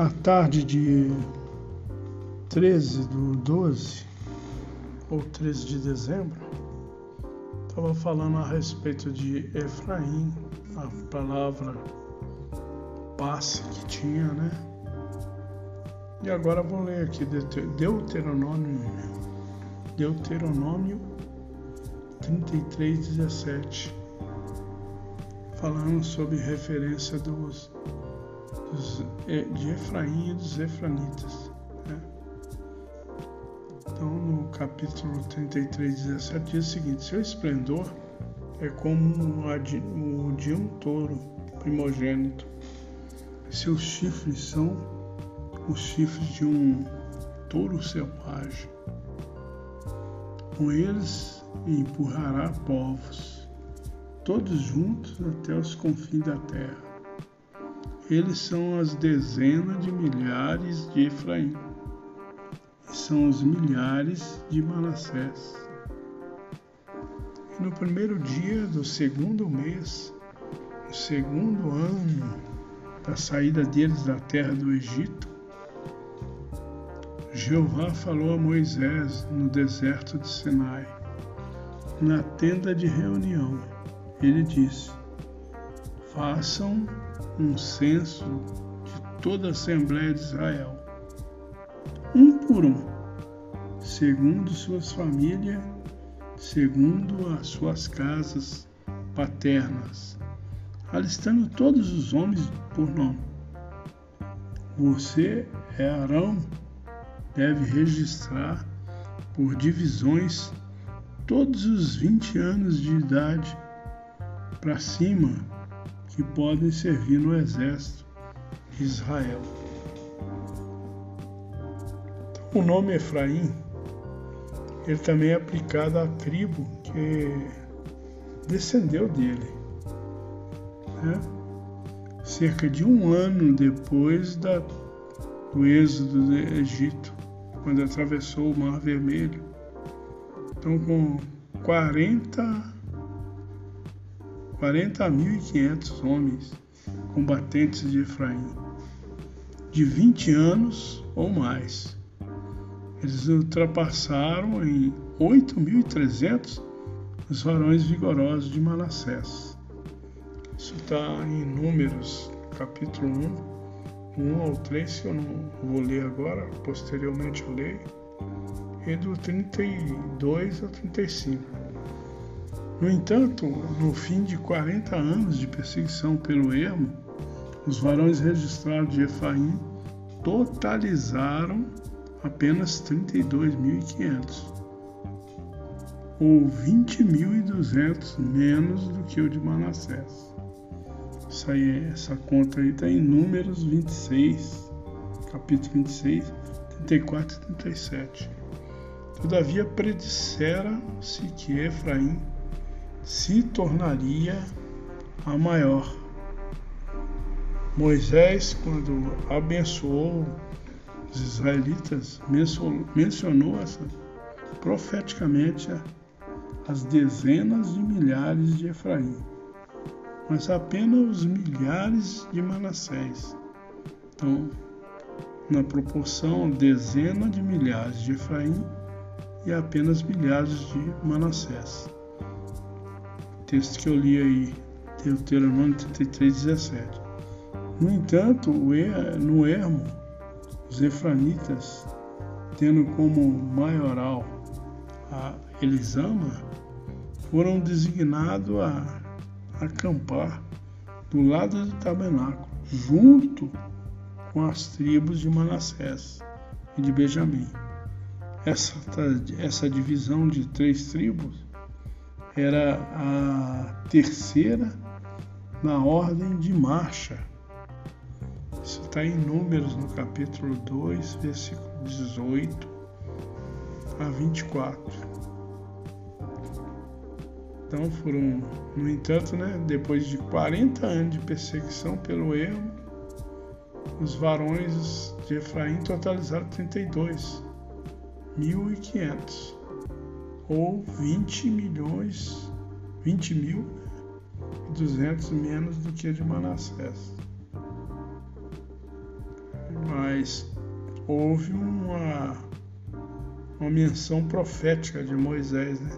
À tarde de 13 do 12, ou 13 de dezembro, estava falando a respeito de Efraim, a palavra passe que tinha, né? E agora vou ler aqui Deuteronômio, Deuteronômio 33, 17, falando sobre referência dos de Efraim e dos Efranitas. Né? Então, no capítulo 33, 17, diz o seguinte: Seu esplendor é como o de um touro primogênito. Seus chifres são os chifres de um touro selvagem. Com eles empurrará povos, todos juntos até os confins da terra eles são as dezenas de milhares de Efraim, e são os milhares de Manassés. E no primeiro dia do segundo mês, no segundo ano da saída deles da terra do Egito, Jeová falou a Moisés no deserto de Sinai, na tenda de reunião. Ele disse: Façam um censo de toda a Assembleia de Israel, um por um, segundo suas famílias, segundo as suas casas paternas, alistando todos os homens por nome. Você é Arão, deve registrar por divisões todos os 20 anos de idade para cima que podem servir no exército de Israel. Então, o nome Efraim ele também é aplicado à tribo que descendeu dele. Né? Cerca de um ano depois da, do êxodo do Egito, quando atravessou o Mar Vermelho. Então, com 40 40.500 homens combatentes de Efraim, de 20 anos ou mais. Eles ultrapassaram em 8.300 os varões vigorosos de Manassés. Isso está em Números, capítulo 1, 1 ao 3, que eu não vou ler agora, posteriormente eu leio, e do 32 ao 35. No entanto, no fim de 40 anos de perseguição pelo ermo, os varões registrados de Efraim totalizaram apenas 32.500, ou 20.200 menos do que o de Manassés. Essa, aí, essa conta aí está em Números 26, capítulo 26, 34 e 37. Todavia predissera-se que Efraim se tornaria a maior. Moisés, quando abençoou os israelitas, mencionou essa, profeticamente as dezenas de milhares de Efraim, mas apenas os milhares de Manassés. Então, na proporção, dezenas de milhares de Efraim e apenas milhares de Manassés texto que eu li aí, Deuteronômio 33, 17. No entanto, no ermo, os efranitas, tendo como maioral a Elisama, foram designados a acampar do lado do tabernáculo, junto com as tribos de Manassés e de Benjamim. Essa, essa divisão de três tribos era a terceira na ordem de marcha. Isso está em Números, no capítulo 2, versículo 18 a 24. Então foram, no entanto, né, depois de 40 anos de perseguição pelo erro, os varões de Efraim totalizaram 32 mil e quinhentos ou 20 milhões, 20 mil e 200 menos do que a de Manassés. mas houve uma, uma menção profética de Moisés, né?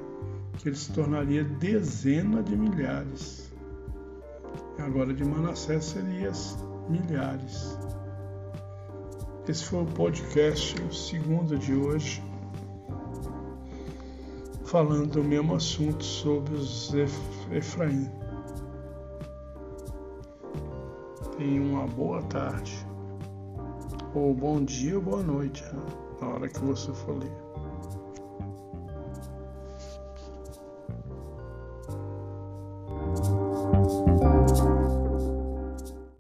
que ele se tornaria dezena de milhares. Agora de Manassés seria milhares. Esse foi o podcast, o segundo de hoje, falando do mesmo assunto sobre os Efraim. Tenha uma boa tarde, ou bom dia ou boa noite, né? na hora que você for ler.